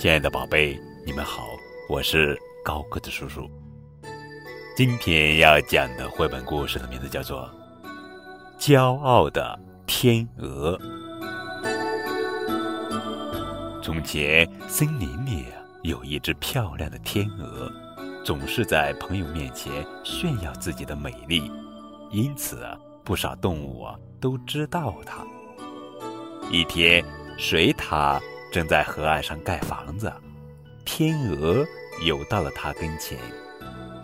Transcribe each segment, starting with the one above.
亲爱的宝贝，你们好，我是高个子叔叔。今天要讲的绘本故事的名字叫做《骄傲的天鹅》。从前，森林里有一只漂亮的天鹅，总是在朋友面前炫耀自己的美丽，因此不少动物都知道它。一天，水獭。正在河岸上盖房子，天鹅游到了他跟前。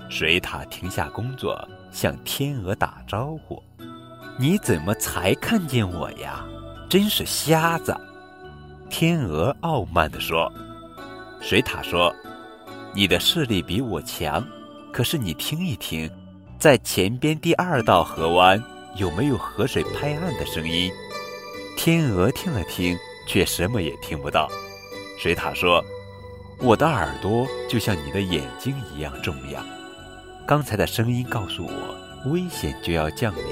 水獭停下工作，向天鹅打招呼：“你怎么才看见我呀？真是瞎子！”天鹅傲慢地说。水獭说：“你的视力比我强，可是你听一听，在前边第二道河湾有没有河水拍岸的声音？”天鹅听了听。却什么也听不到。水獭说：“我的耳朵就像你的眼睛一样重要。刚才的声音告诉我，危险就要降临。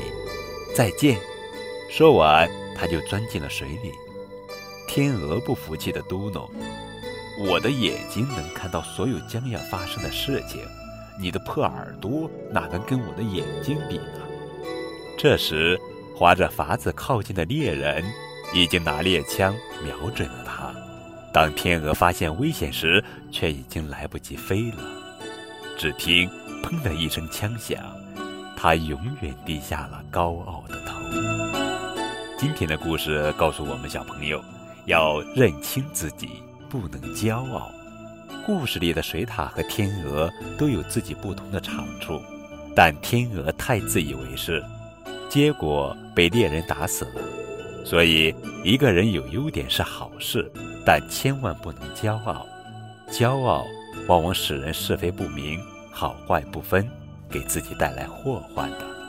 再见。”说完，他就钻进了水里。天鹅不服气地嘟囔：“我的眼睛能看到所有将要发生的事情，你的破耳朵哪能跟我的眼睛比呢？”这时，划着筏子靠近的猎人。已经拿猎枪瞄准了它。当天鹅发现危险时，却已经来不及飞了。只听“砰”的一声枪响，它永远低下了高傲的头。今天的故事告诉我们小朋友，要认清自己，不能骄傲。故事里的水獭和天鹅都有自己不同的长处，但天鹅太自以为是，结果被猎人打死了。所以，一个人有优点是好事，但千万不能骄傲。骄傲往往使人是非不明、好坏不分，给自己带来祸患的。